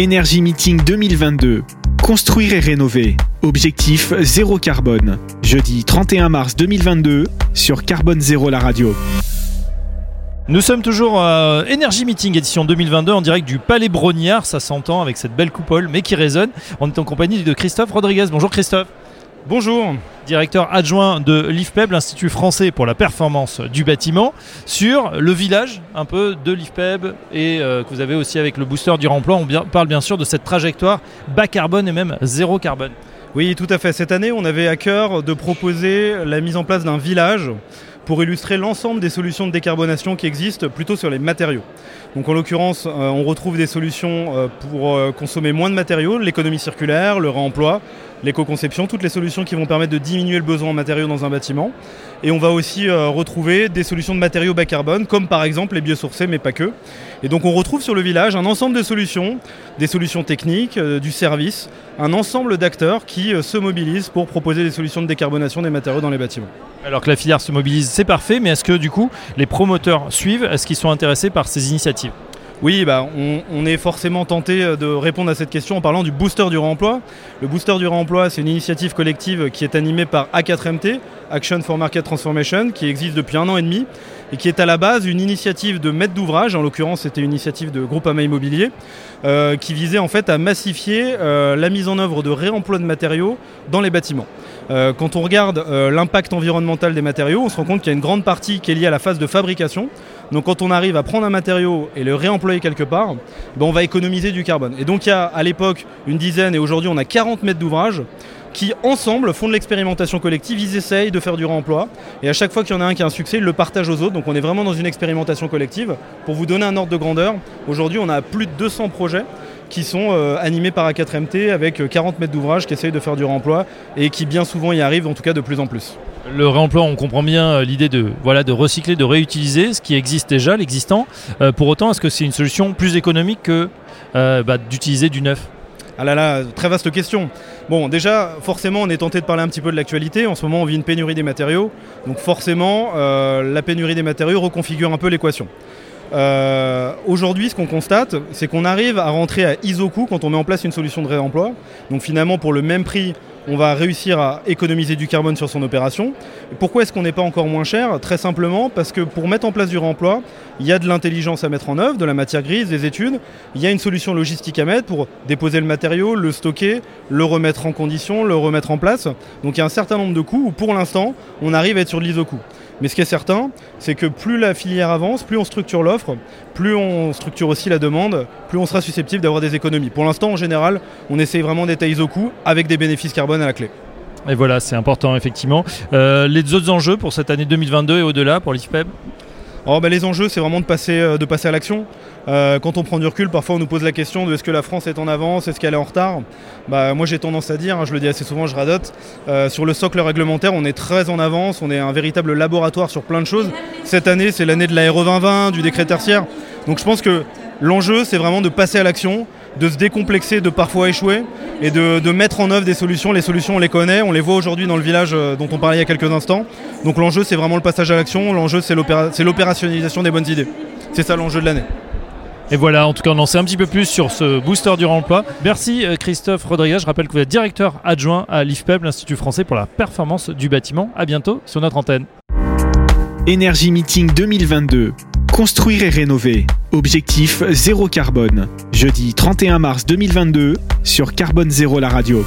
Énergie Meeting 2022. Construire et rénover. Objectif zéro carbone. Jeudi 31 mars 2022 sur Carbone Zéro la radio. Nous sommes toujours à Energy Meeting édition 2022 en direct du Palais Brognard, ça s'entend avec cette belle coupole mais qui résonne. On est en compagnie de Christophe Rodriguez. Bonjour Christophe. Bonjour. Directeur adjoint de l'IFPEB, l'Institut français pour la performance du bâtiment, sur le village un peu de l'IFPEB et euh, que vous avez aussi avec le booster du remploi. On parle bien sûr de cette trajectoire bas carbone et même zéro carbone. Oui, tout à fait. Cette année, on avait à cœur de proposer la mise en place d'un village pour illustrer l'ensemble des solutions de décarbonation qui existent plutôt sur les matériaux. Donc en l'occurrence, euh, on retrouve des solutions euh, pour euh, consommer moins de matériaux, l'économie circulaire, le réemploi, l'éco-conception, toutes les solutions qui vont permettre de diminuer le besoin en matériaux dans un bâtiment. Et on va aussi retrouver des solutions de matériaux bas carbone, comme par exemple les biosourcés, mais pas que. Et donc on retrouve sur le village un ensemble de solutions, des solutions techniques, euh, du service, un ensemble d'acteurs qui euh, se mobilisent pour proposer des solutions de décarbonation des matériaux dans les bâtiments. Alors que la filière se mobilise, c'est parfait, mais est-ce que du coup les promoteurs suivent? Est-ce qu'ils sont intéressés par ces initiatives? Oui, bah, on, on est forcément tenté euh, de répondre à cette question en parlant du booster du réemploi. Le booster du réemploi, c'est une initiative collective qui est animée par A4MT, Action for Market Transformation, qui existe depuis un an et demi et qui est à la base une initiative de maître d'ouvrage, en l'occurrence c'était une initiative de Groupama Immobilier, euh, qui visait en fait à massifier euh, la mise en œuvre de réemploi de matériaux dans les bâtiments. Euh, quand on regarde l'impact environnemental des matériaux, on se rend compte qu'il y a une grande partie qui est liée à la phase de fabrication. Donc quand on arrive à prendre un matériau et le réemployer quelque part, ben, on va économiser du carbone. Et donc il y a à l'époque une dizaine et aujourd'hui on a 40 mètres d'ouvrage qui ensemble font de l'expérimentation collective, ils essayent de faire du réemploi et à chaque fois qu'il y en a un qui a un succès, ils le partagent aux autres. Donc on est vraiment dans une expérimentation collective. Pour vous donner un ordre de grandeur, aujourd'hui on a plus de 200 projets qui sont euh, animés par A4MT avec euh, 40 mètres d'ouvrage qui essayent de faire du réemploi et qui bien souvent y arrivent, en tout cas de plus en plus. Le réemploi, on comprend bien euh, l'idée de, voilà, de recycler, de réutiliser ce qui existe déjà, l'existant. Euh, pour autant, est-ce que c'est une solution plus économique que euh, bah, d'utiliser du neuf? Ah là là, très vaste question. Bon, déjà, forcément, on est tenté de parler un petit peu de l'actualité. En ce moment, on vit une pénurie des matériaux. Donc forcément, euh, la pénurie des matériaux reconfigure un peu l'équation. Euh, Aujourd'hui, ce qu'on constate, c'est qu'on arrive à rentrer à ISO-coût quand on met en place une solution de réemploi. Donc finalement, pour le même prix, on va réussir à économiser du carbone sur son opération. Pourquoi est-ce qu'on n'est pas encore moins cher? Très simplement parce que pour mettre en place du réemploi, il y a de l'intelligence à mettre en œuvre, de la matière grise, des études. Il y a une solution logistique à mettre pour déposer le matériau, le stocker, le remettre en condition, le remettre en place. Donc il y a un certain nombre de coûts où pour l'instant, on arrive à être sur de l'ISO-coût. Mais ce qui est certain, c'est que plus la filière avance, plus on structure l'offre, plus on structure aussi la demande, plus on sera susceptible d'avoir des économies. Pour l'instant, en général, on essaye vraiment d'être à ISO-coût avec des bénéfices carbone à la clé. Et voilà, c'est important effectivement. Euh, les autres enjeux pour cette année 2022 et au-delà pour l'IFPEB? Oh, bah, les enjeux, c'est vraiment de passer, euh, de passer à l'action. Euh, quand on prend du recul, parfois on nous pose la question de est-ce que la France est en avance, est-ce qu'elle est en retard? Bah, Moi j'ai tendance à dire, hein, je le dis assez souvent, je radote, euh, sur le socle réglementaire, on est très en avance, on est un véritable laboratoire sur plein de choses. Cette année, c'est l'année de la RE 2020, du décret tertiaire. Donc je pense que l'enjeu, c'est vraiment de passer à l'action, de se décomplexer, de parfois échouer et de, de mettre en œuvre des solutions. Les solutions, on les connaît, on les voit aujourd'hui dans le village euh, dont on parlait il y a quelques instants. Donc l'enjeu, c'est vraiment le passage à l'action, l'enjeu, c'est l'opéra- c'est l'opérationnalisation des bonnes idées. C'est ça l'enjeu de l'année. Et voilà, en tout cas, on en sait un petit peu plus sur ce booster du remploi. Merci euh, Christophe Rodriguez. Je rappelle que vous êtes directeur adjoint à l'IFPEB, l'Institut français pour la performance du bâtiment. À bientôt sur notre antenne. Énergie Meeting 2022. Construire et rénover. Objectif zéro carbone. Jeudi 31 mars 2022 sur Carbone Zéro la radio.